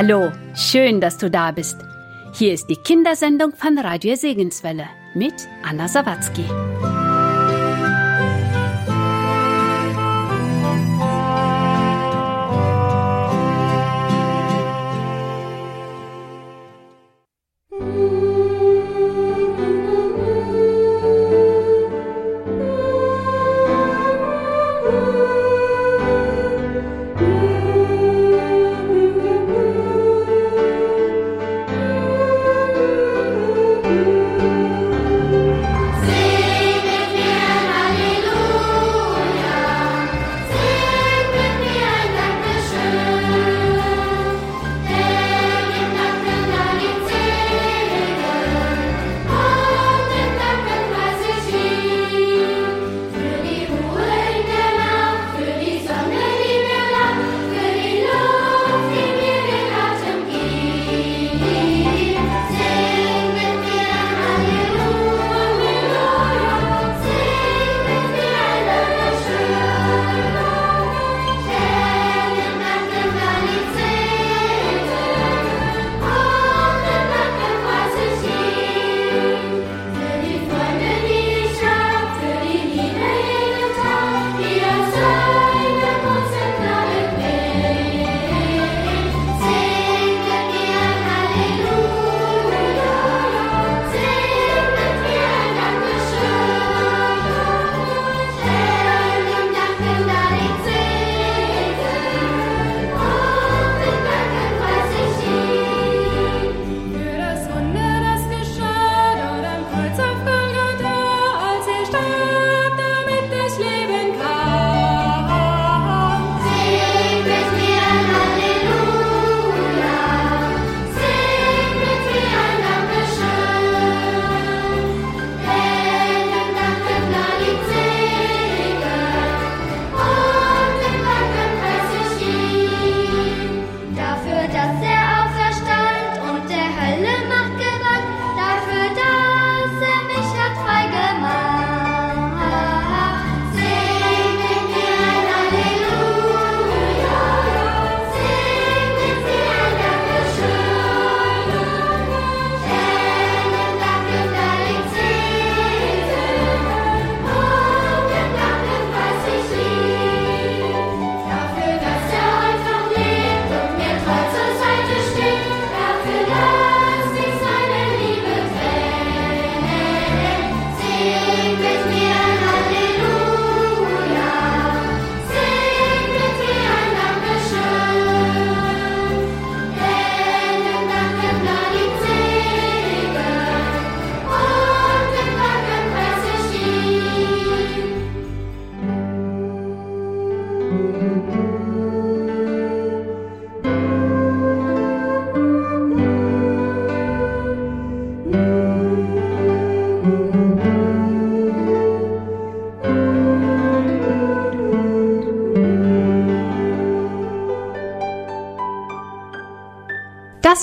Hallo, schön, dass du da bist. Hier ist die Kindersendung von Radio Segenswelle mit Anna Sawatzki.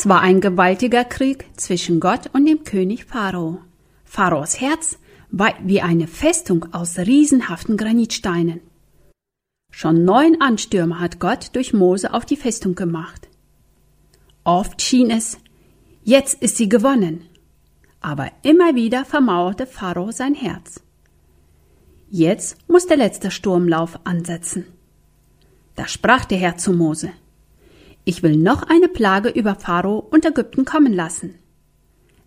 Das war ein gewaltiger Krieg zwischen Gott und dem König Pharao. Pharaos Herz war wie eine Festung aus riesenhaften Granitsteinen. Schon neun Anstürme hat Gott durch Mose auf die Festung gemacht. Oft schien es, jetzt ist sie gewonnen. Aber immer wieder vermauerte Pharao sein Herz. Jetzt muss der letzte Sturmlauf ansetzen. Da sprach der Herr zu Mose. Ich will noch eine Plage über Pharao und Ägypten kommen lassen.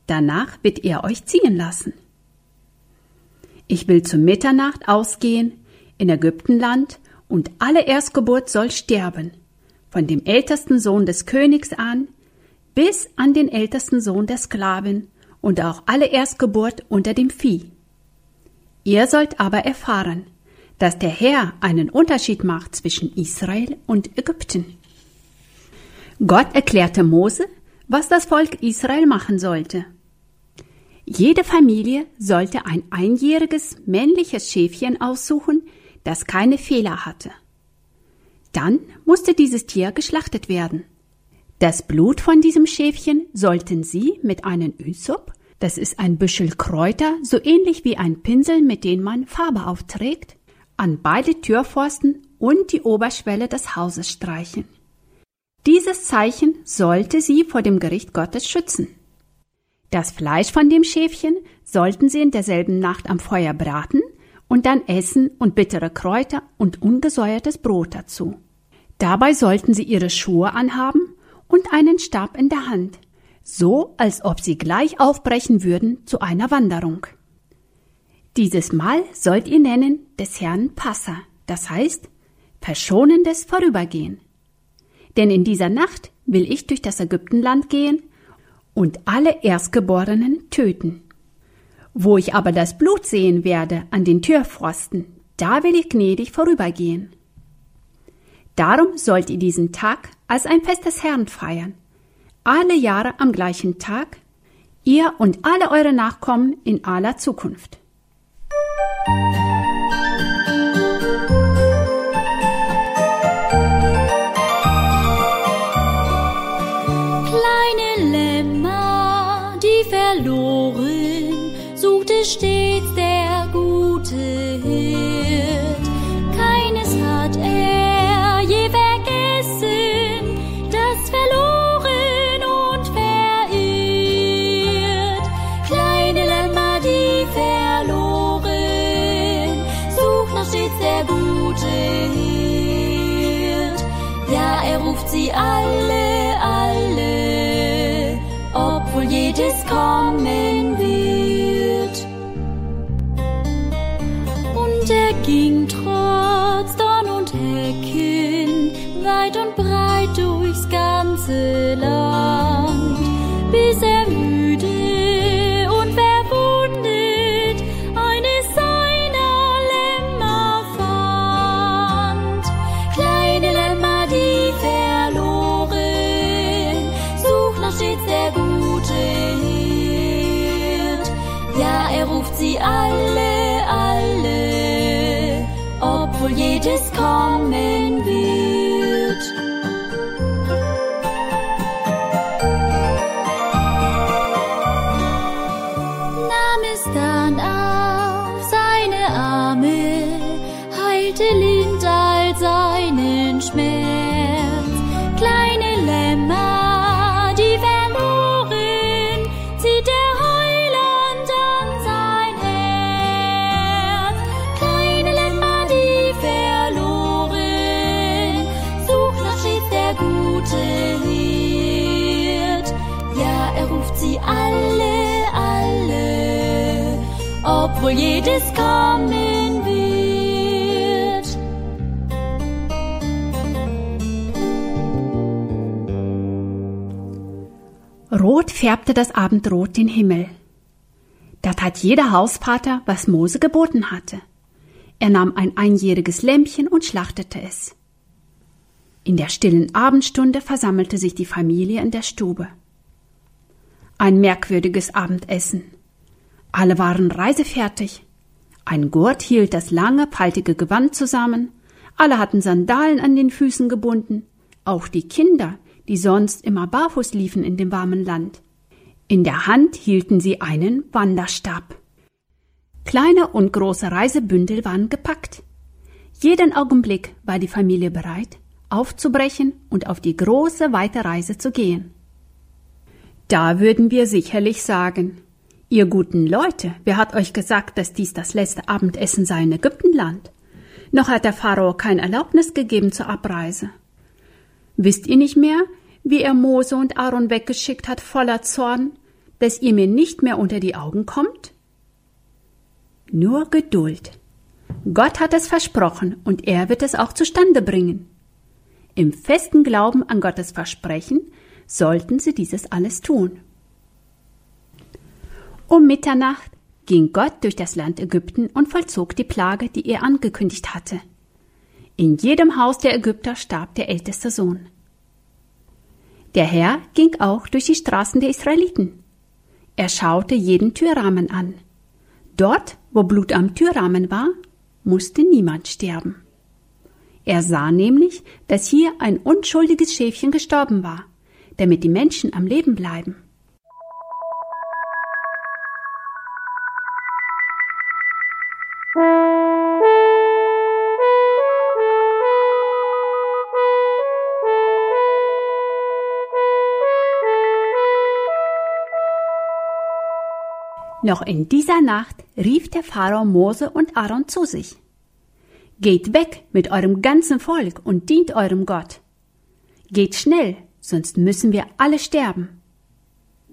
Danach wird er euch ziehen lassen. Ich will zu Mitternacht ausgehen in Ägyptenland und alle Erstgeburt soll sterben, von dem ältesten Sohn des Königs an bis an den ältesten Sohn der Sklaven und auch alle Erstgeburt unter dem Vieh. Ihr sollt aber erfahren, dass der Herr einen Unterschied macht zwischen Israel und Ägypten. Gott erklärte Mose, was das Volk Israel machen sollte. Jede Familie sollte ein einjähriges männliches Schäfchen aussuchen, das keine Fehler hatte. Dann musste dieses Tier geschlachtet werden. Das Blut von diesem Schäfchen sollten sie mit einem Üsop, das ist ein Büschel Kräuter, so ähnlich wie ein Pinsel, mit dem man Farbe aufträgt, an beide Türpfosten und die Oberschwelle des Hauses streichen. Dieses Zeichen sollte sie vor dem Gericht Gottes schützen. Das Fleisch von dem Schäfchen sollten sie in derselben Nacht am Feuer braten und dann essen und bittere Kräuter und ungesäuertes Brot dazu. Dabei sollten sie ihre Schuhe anhaben und einen Stab in der Hand, so als ob sie gleich aufbrechen würden zu einer Wanderung. Dieses Mal sollt ihr nennen des Herrn Passa, das heißt verschonendes Vorübergehen. Denn in dieser Nacht will ich durch das Ägyptenland gehen und alle Erstgeborenen töten. Wo ich aber das Blut sehen werde an den Türpfosten, da will ich gnädig vorübergehen. Darum sollt ihr diesen Tag als ein Fest des Herrn feiern, alle Jahre am gleichen Tag, ihr und alle eure Nachkommen in aller Zukunft. Ruft sie alle, alle, obwohl jedes kommen obwohl jedes kommen wird. Rot färbte das Abendrot den Himmel. Da tat jeder Hausvater, was Mose geboten hatte. Er nahm ein einjähriges Lämpchen und schlachtete es. In der stillen Abendstunde versammelte sich die Familie in der Stube. Ein merkwürdiges Abendessen. Alle waren reisefertig. Ein Gurt hielt das lange, faltige Gewand zusammen, alle hatten Sandalen an den Füßen gebunden, auch die Kinder, die sonst immer barfuß liefen in dem warmen Land. In der Hand hielten sie einen Wanderstab. Kleine und große Reisebündel waren gepackt. Jeden Augenblick war die Familie bereit, aufzubrechen und auf die große, weite Reise zu gehen. Da würden wir sicherlich sagen, ihr guten Leute, wer hat euch gesagt, dass dies das letzte Abendessen sei in Ägyptenland? Noch hat der Pharao kein Erlaubnis gegeben zur Abreise. Wisst ihr nicht mehr, wie er Mose und Aaron weggeschickt hat voller Zorn, dass ihr mir nicht mehr unter die Augen kommt? Nur Geduld. Gott hat es versprochen und er wird es auch zustande bringen. Im festen Glauben an Gottes Versprechen sollten sie dieses alles tun. Um Mitternacht ging Gott durch das Land Ägypten und vollzog die Plage, die er angekündigt hatte. In jedem Haus der Ägypter starb der älteste Sohn. Der Herr ging auch durch die Straßen der Israeliten. Er schaute jeden Türrahmen an. Dort, wo Blut am Türrahmen war, musste niemand sterben. Er sah nämlich, dass hier ein unschuldiges Schäfchen gestorben war, damit die Menschen am Leben bleiben. Noch in dieser Nacht rief der Pharao Mose und Aaron zu sich. Geht weg mit eurem ganzen Volk und dient eurem Gott. Geht schnell, sonst müssen wir alle sterben.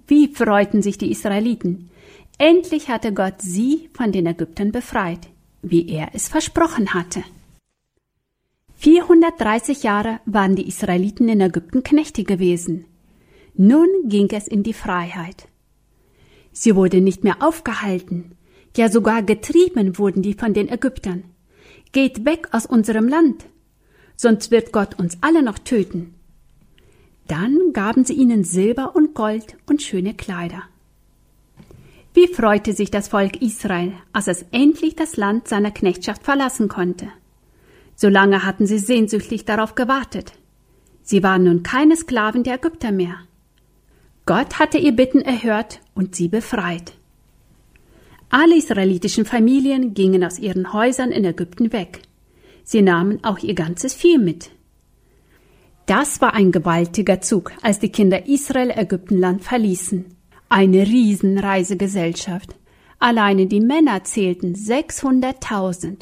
Wie freuten sich die Israeliten. Endlich hatte Gott sie von den Ägyptern befreit, wie er es versprochen hatte. 430 Jahre waren die Israeliten in Ägypten Knechte gewesen. Nun ging es in die Freiheit. Sie wurde nicht mehr aufgehalten, ja sogar getrieben wurden die von den Ägyptern. Geht weg aus unserem Land, sonst wird Gott uns alle noch töten. Dann gaben sie ihnen Silber und Gold und schöne Kleider. Wie freute sich das Volk Israel, als es endlich das Land seiner Knechtschaft verlassen konnte. So lange hatten sie sehnsüchtig darauf gewartet. Sie waren nun keine Sklaven der Ägypter mehr. Gott hatte ihr Bitten erhört und sie befreit. Alle israelitischen Familien gingen aus ihren Häusern in Ägypten weg. Sie nahmen auch ihr ganzes Vieh mit. Das war ein gewaltiger Zug, als die Kinder Israel Ägyptenland verließen. Eine Riesenreisegesellschaft. Alleine die Männer zählten 600.000.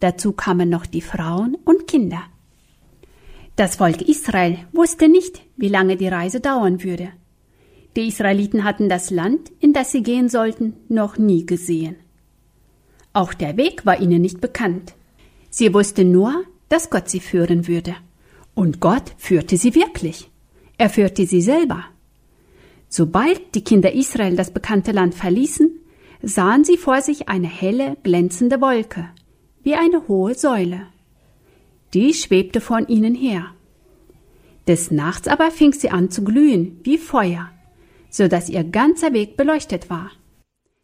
Dazu kamen noch die Frauen und Kinder. Das Volk Israel wusste nicht, wie lange die Reise dauern würde. Die Israeliten hatten das Land, in das sie gehen sollten, noch nie gesehen. Auch der Weg war ihnen nicht bekannt. Sie wussten nur, dass Gott sie führen würde. Und Gott führte sie wirklich. Er führte sie selber. Sobald die Kinder Israel das bekannte Land verließen, sahen sie vor sich eine helle, glänzende Wolke, wie eine hohe Säule. Die schwebte von ihnen her. Des Nachts aber fing sie an zu glühen, wie Feuer, so dass ihr ganzer Weg beleuchtet war.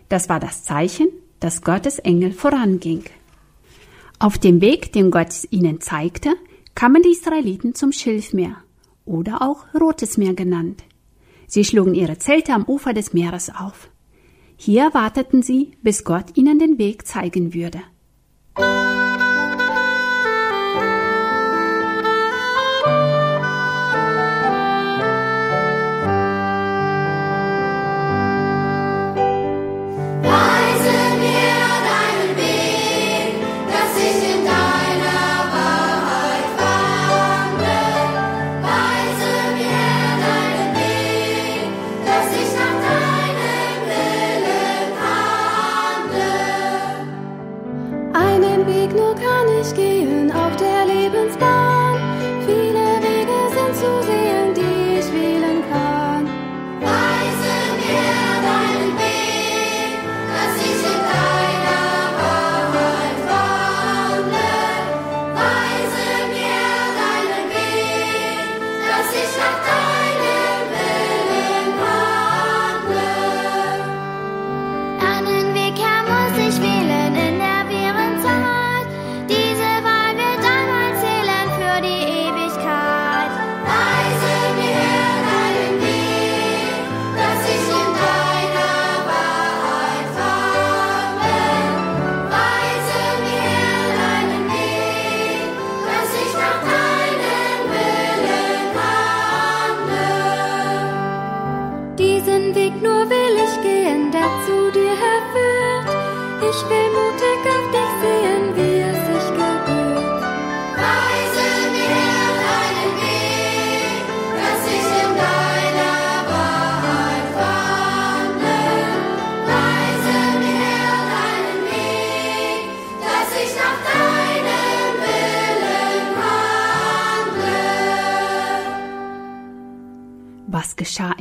Das war das Zeichen, dass Gottes Engel voranging. Auf dem Weg, den Gott ihnen zeigte, kamen die Israeliten zum Schilfmeer oder auch Rotes Meer genannt. Sie schlugen ihre Zelte am Ufer des Meeres auf. Hier warteten sie, bis Gott ihnen den Weg zeigen würde.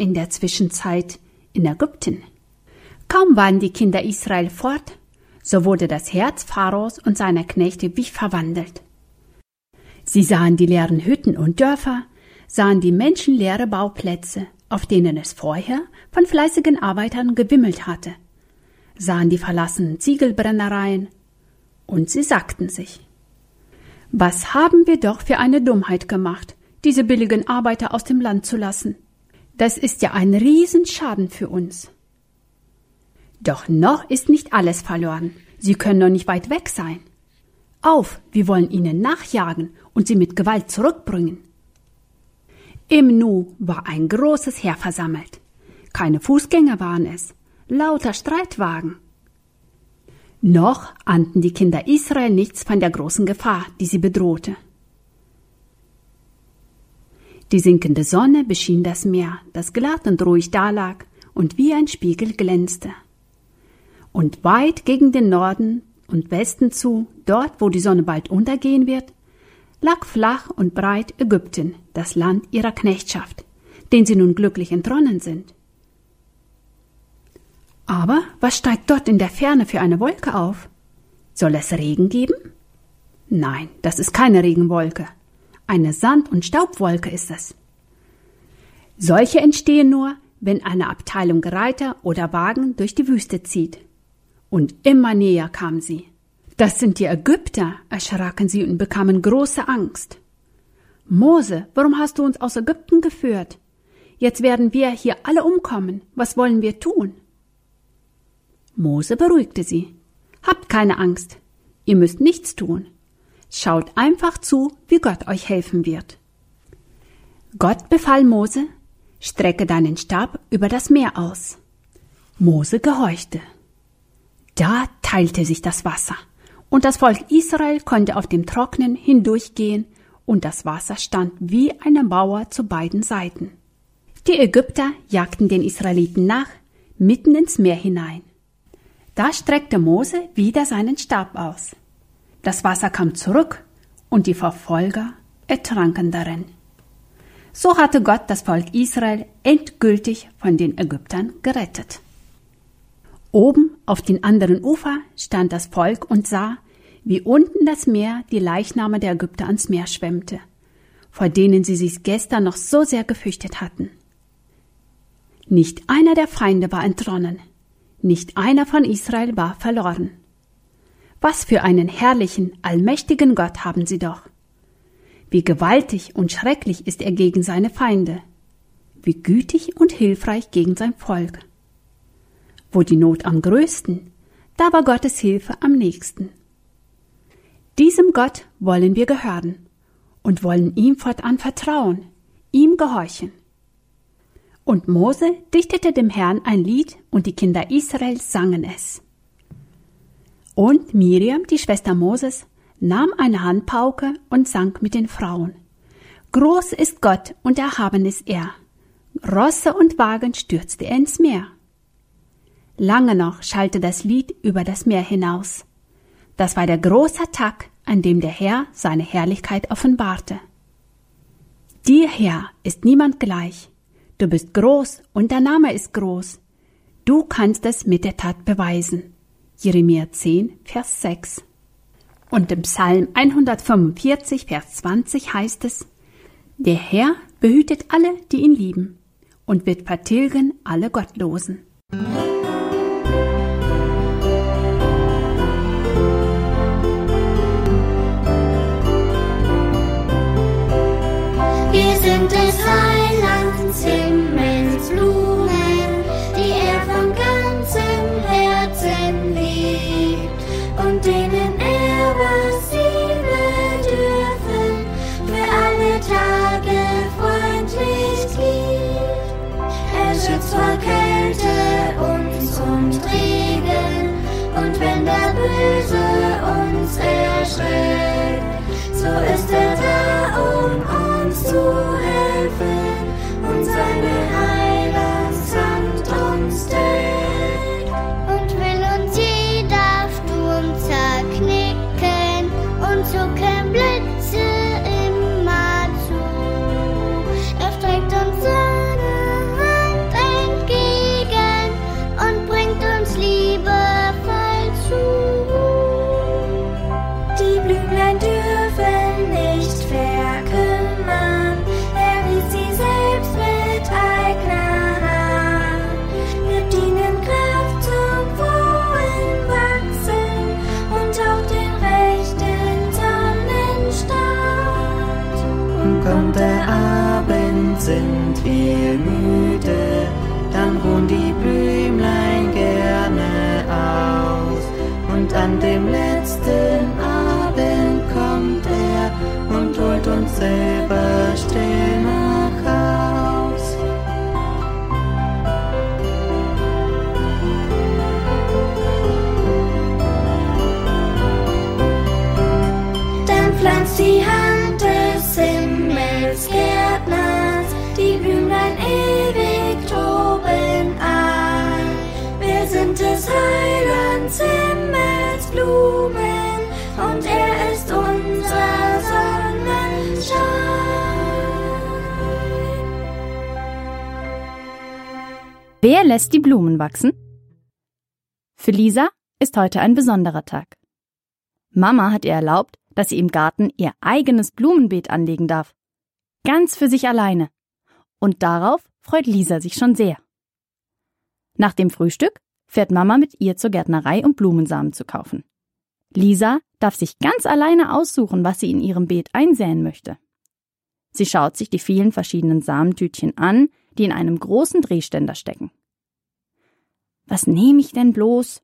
In der Zwischenzeit in Ägypten? Kaum waren die Kinder Israel fort, so wurde das Herz Pharaos und seiner Knechte wie verwandelt. Sie sahen die leeren Hütten und Dörfer, sahen die menschenleere Bauplätze, auf denen es vorher von fleißigen Arbeitern gewimmelt hatte, sahen die verlassenen Ziegelbrennereien, und sie sagten sich, was haben wir doch für eine Dummheit gemacht, diese billigen Arbeiter aus dem Land zu lassen. Das ist ja ein Riesenschaden für uns. Doch noch ist nicht alles verloren. Sie können noch nicht weit weg sein. Auf, wir wollen ihnen nachjagen und sie mit Gewalt zurückbringen. Im Nu war ein großes Heer versammelt. Keine Fußgänger waren es. lauter Streitwagen. Noch ahnten die Kinder Israel nichts von der großen Gefahr, die sie bedrohte. Die sinkende Sonne beschien das Meer, das glatt und ruhig dalag und wie ein Spiegel glänzte. Und weit gegen den Norden und Westen zu, dort wo die Sonne bald untergehen wird, lag flach und breit Ägypten, das Land ihrer Knechtschaft, den sie nun glücklich entronnen sind. Aber was steigt dort in der Ferne für eine Wolke auf? Soll es Regen geben? Nein, das ist keine Regenwolke. Eine Sand- und Staubwolke ist es. Solche entstehen nur, wenn eine Abteilung Reiter oder Wagen durch die Wüste zieht. Und immer näher kam sie. Das sind die Ägypter, erschraken sie und bekamen große Angst. Mose, warum hast du uns aus Ägypten geführt? Jetzt werden wir hier alle umkommen. Was wollen wir tun? Mose beruhigte sie. Habt keine Angst. Ihr müsst nichts tun. Schaut einfach zu, wie Gott euch helfen wird. Gott befahl Mose, strecke deinen Stab über das Meer aus. Mose gehorchte. Da teilte sich das Wasser, und das Volk Israel konnte auf dem Trocknen hindurchgehen, und das Wasser stand wie eine Mauer zu beiden Seiten. Die Ägypter jagten den Israeliten nach, mitten ins Meer hinein. Da streckte Mose wieder seinen Stab aus. Das Wasser kam zurück und die Verfolger ertranken darin. So hatte Gott das Volk Israel endgültig von den Ägyptern gerettet. Oben auf den anderen Ufer stand das Volk und sah, wie unten das Meer die Leichname der Ägypter ans Meer schwemmte, vor denen sie sich gestern noch so sehr gefürchtet hatten. Nicht einer der Feinde war entronnen, nicht einer von Israel war verloren. Was für einen herrlichen, allmächtigen Gott haben sie doch. Wie gewaltig und schrecklich ist er gegen seine Feinde. Wie gütig und hilfreich gegen sein Volk. Wo die Not am größten, da war Gottes Hilfe am nächsten. Diesem Gott wollen wir gehören und wollen ihm fortan vertrauen, ihm gehorchen. Und Mose dichtete dem Herrn ein Lied und die Kinder Israels sangen es. Und Miriam, die Schwester Moses, nahm eine Handpauke und sang mit den Frauen. Groß ist Gott und erhaben ist er. Rosse und Wagen stürzte er ins Meer. Lange noch schallte das Lied über das Meer hinaus. Das war der große Tag, an dem der Herr seine Herrlichkeit offenbarte. Dir, Herr, ist niemand gleich. Du bist groß und dein Name ist groß. Du kannst es mit der Tat beweisen. Jeremia 10, Vers 6. Und im Psalm 145, Vers 20 heißt es, Der Herr behütet alle, die ihn lieben, und wird vertilgen alle Gottlosen. Wir sind des wenn sind wir müde, dann ruhen die Blümlein gerne aus. Und an dem Wer lässt die Blumen wachsen? Für Lisa ist heute ein besonderer Tag. Mama hat ihr erlaubt, dass sie im Garten ihr eigenes Blumenbeet anlegen darf. Ganz für sich alleine. Und darauf freut Lisa sich schon sehr. Nach dem Frühstück fährt Mama mit ihr zur Gärtnerei, um Blumensamen zu kaufen. Lisa darf sich ganz alleine aussuchen, was sie in ihrem Beet einsäen möchte. Sie schaut sich die vielen verschiedenen Samentütchen an, die in einem großen Drehständer stecken. Was nehme ich denn bloß?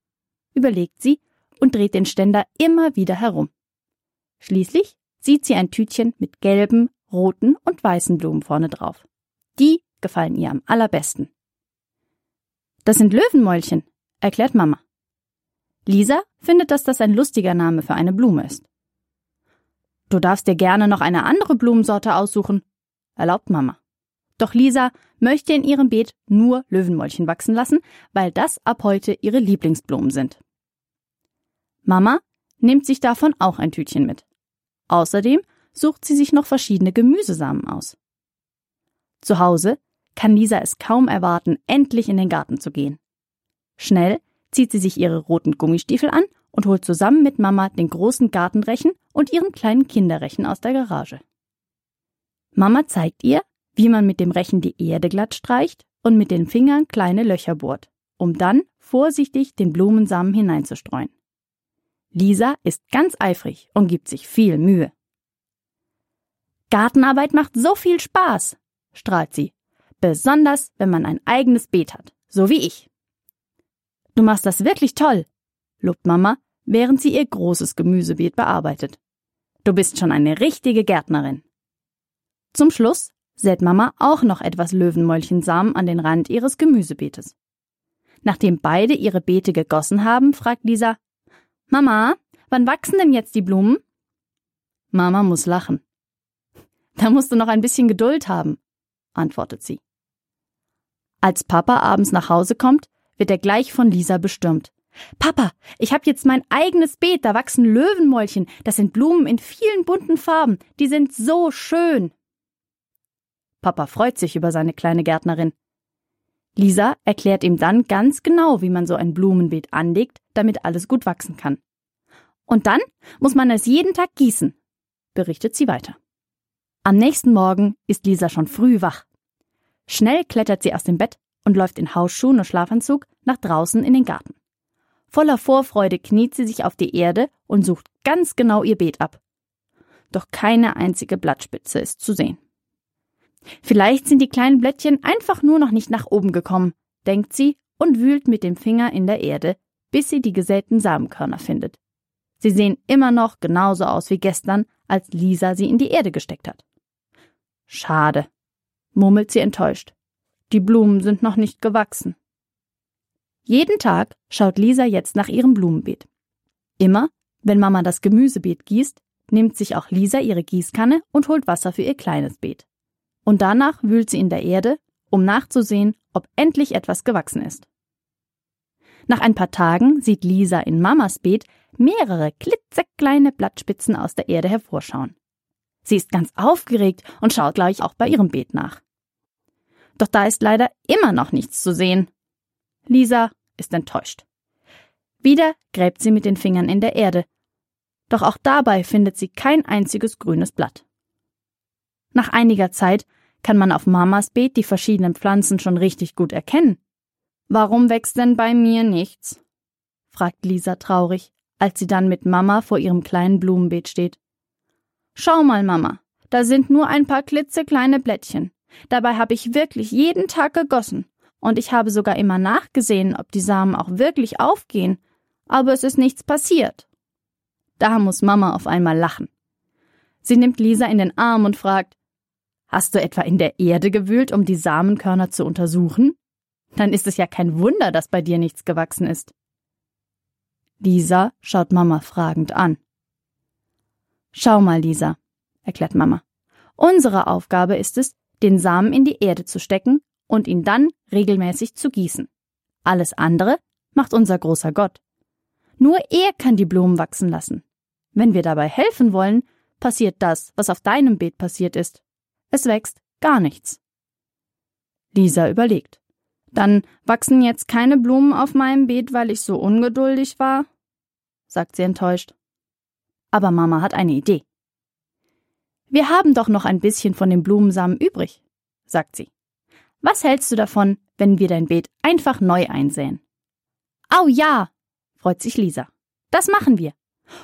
überlegt sie und dreht den Ständer immer wieder herum. Schließlich sieht sie ein Tütchen mit gelben, roten und weißen Blumen vorne drauf. Die gefallen ihr am allerbesten. Das sind Löwenmäulchen, erklärt Mama. Lisa findet, dass das ein lustiger Name für eine Blume ist. Du darfst dir gerne noch eine andere Blumensorte aussuchen, erlaubt Mama. Doch Lisa möchte in ihrem Beet nur Löwenmäulchen wachsen lassen, weil das ab heute ihre Lieblingsblumen sind. Mama nimmt sich davon auch ein Tütchen mit. Außerdem sucht sie sich noch verschiedene Gemüsesamen aus. Zu Hause kann Lisa es kaum erwarten, endlich in den Garten zu gehen. Schnell zieht sie sich ihre roten Gummistiefel an und holt zusammen mit Mama den großen Gartenrechen und ihren kleinen Kinderrechen aus der Garage. Mama zeigt ihr, wie man mit dem Rechen die Erde glatt streicht und mit den Fingern kleine Löcher bohrt, um dann vorsichtig den Blumensamen hineinzustreuen. Lisa ist ganz eifrig und gibt sich viel Mühe. Gartenarbeit macht so viel Spaß, strahlt sie, besonders wenn man ein eigenes Beet hat, so wie ich. Du machst das wirklich toll, lobt Mama, während sie ihr großes Gemüsebeet bearbeitet. Du bist schon eine richtige Gärtnerin. Zum Schluss sät Mama auch noch etwas Löwenmäulchensamen an den Rand ihres Gemüsebeetes. Nachdem beide ihre Beete gegossen haben, fragt Lisa, Mama, wann wachsen denn jetzt die Blumen? Mama muss lachen. Da musst du noch ein bisschen Geduld haben, antwortet sie. Als Papa abends nach Hause kommt, wird er gleich von Lisa bestürmt. Papa, ich habe jetzt mein eigenes Beet, da wachsen Löwenmäulchen, das sind Blumen in vielen bunten Farben, die sind so schön. Papa freut sich über seine kleine Gärtnerin. Lisa erklärt ihm dann ganz genau, wie man so ein Blumenbeet anlegt, damit alles gut wachsen kann. Und dann muss man es jeden Tag gießen, berichtet sie weiter. Am nächsten Morgen ist Lisa schon früh wach. Schnell klettert sie aus dem Bett und läuft in Hausschuhen und Schlafanzug nach draußen in den Garten. Voller Vorfreude kniet sie sich auf die Erde und sucht ganz genau ihr Beet ab. Doch keine einzige Blattspitze ist zu sehen. Vielleicht sind die kleinen Blättchen einfach nur noch nicht nach oben gekommen, denkt sie und wühlt mit dem Finger in der Erde, bis sie die gesäten Samenkörner findet. Sie sehen immer noch genauso aus wie gestern, als Lisa sie in die Erde gesteckt hat. Schade, murmelt sie enttäuscht. Die Blumen sind noch nicht gewachsen. Jeden Tag schaut Lisa jetzt nach ihrem Blumenbeet. Immer, wenn Mama das Gemüsebeet gießt, nimmt sich auch Lisa ihre Gießkanne und holt Wasser für ihr kleines Beet. Und danach wühlt sie in der Erde, um nachzusehen, ob endlich etwas gewachsen ist. Nach ein paar Tagen sieht Lisa in Mamas Beet mehrere klitzekleine Blattspitzen aus der Erde hervorschauen. Sie ist ganz aufgeregt und schaut gleich auch bei ihrem Beet nach. Doch da ist leider immer noch nichts zu sehen. Lisa ist enttäuscht. Wieder gräbt sie mit den Fingern in der Erde. Doch auch dabei findet sie kein einziges grünes Blatt. Nach einiger Zeit kann man auf Mamas Beet die verschiedenen Pflanzen schon richtig gut erkennen. Warum wächst denn bei mir nichts? fragt Lisa traurig, als sie dann mit Mama vor ihrem kleinen Blumenbeet steht. Schau mal, Mama, da sind nur ein paar klitzekleine Blättchen. Dabei habe ich wirklich jeden Tag gegossen. Und ich habe sogar immer nachgesehen, ob die Samen auch wirklich aufgehen. Aber es ist nichts passiert. Da muss Mama auf einmal lachen. Sie nimmt Lisa in den Arm und fragt, Hast du etwa in der Erde gewühlt, um die Samenkörner zu untersuchen? Dann ist es ja kein Wunder, dass bei dir nichts gewachsen ist. Lisa schaut Mama fragend an. Schau mal, Lisa, erklärt Mama. Unsere Aufgabe ist es, den Samen in die Erde zu stecken und ihn dann regelmäßig zu gießen. Alles andere macht unser großer Gott. Nur er kann die Blumen wachsen lassen. Wenn wir dabei helfen wollen, passiert das, was auf deinem Beet passiert ist. Es wächst gar nichts. Lisa überlegt. Dann wachsen jetzt keine Blumen auf meinem Beet, weil ich so ungeduldig war? sagt sie enttäuscht. Aber Mama hat eine Idee. Wir haben doch noch ein bisschen von den Blumensamen übrig, sagt sie. Was hältst du davon, wenn wir dein Beet einfach neu einsäen? Au ja, freut sich Lisa. Das machen wir.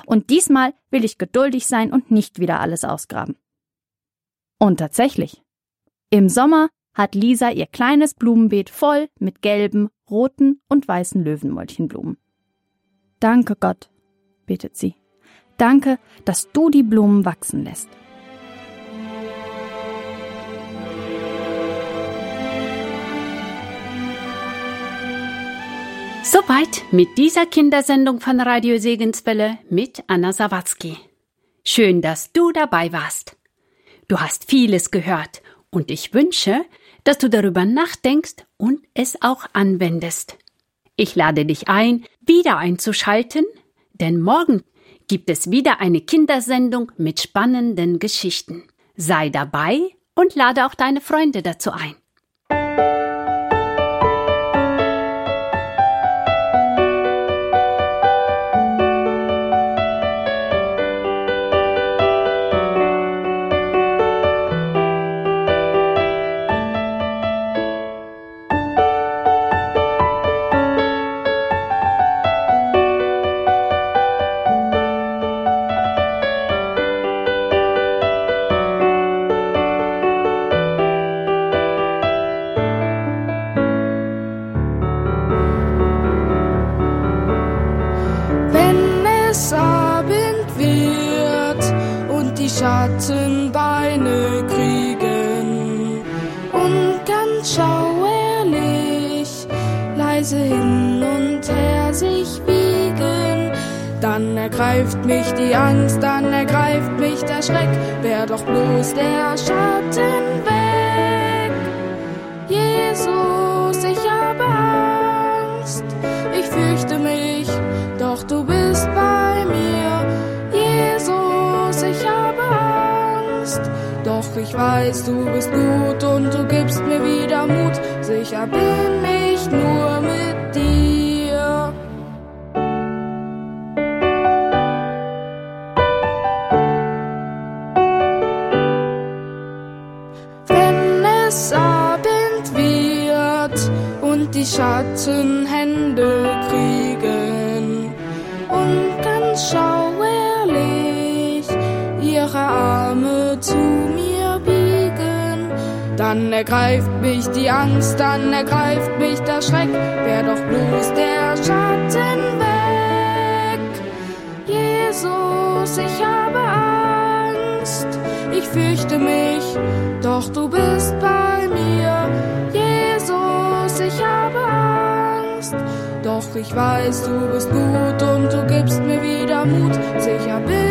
Und diesmal will ich geduldig sein und nicht wieder alles ausgraben. Und tatsächlich. Im Sommer hat Lisa ihr kleines Blumenbeet voll mit gelben, roten und weißen Löwenmäulchenblumen. Danke Gott, betet sie. Danke, dass du die Blumen wachsen lässt. Soweit mit dieser Kindersendung von Radio Segenswelle mit Anna Sawatzki. Schön, dass du dabei warst. Du hast vieles gehört und ich wünsche, dass du darüber nachdenkst und es auch anwendest. Ich lade dich ein, wieder einzuschalten, denn morgen gibt es wieder eine Kindersendung mit spannenden Geschichten. Sei dabei und lade auch deine Freunde dazu ein. Doch ich weiß, du bist gut und du gibst mir wieder Mut. Sicher bin ich nur mit dir. Wenn es Abend wird und die Schatten Hände dann ergreift mich die Angst, dann ergreift mich der Schreck, wär doch bloß der Schatten weg. Jesus, ich habe Angst, ich fürchte mich, doch du bist bei mir. Jesus, ich habe Angst, doch ich weiß, du bist gut und du gibst mir wieder Mut. Sicher bin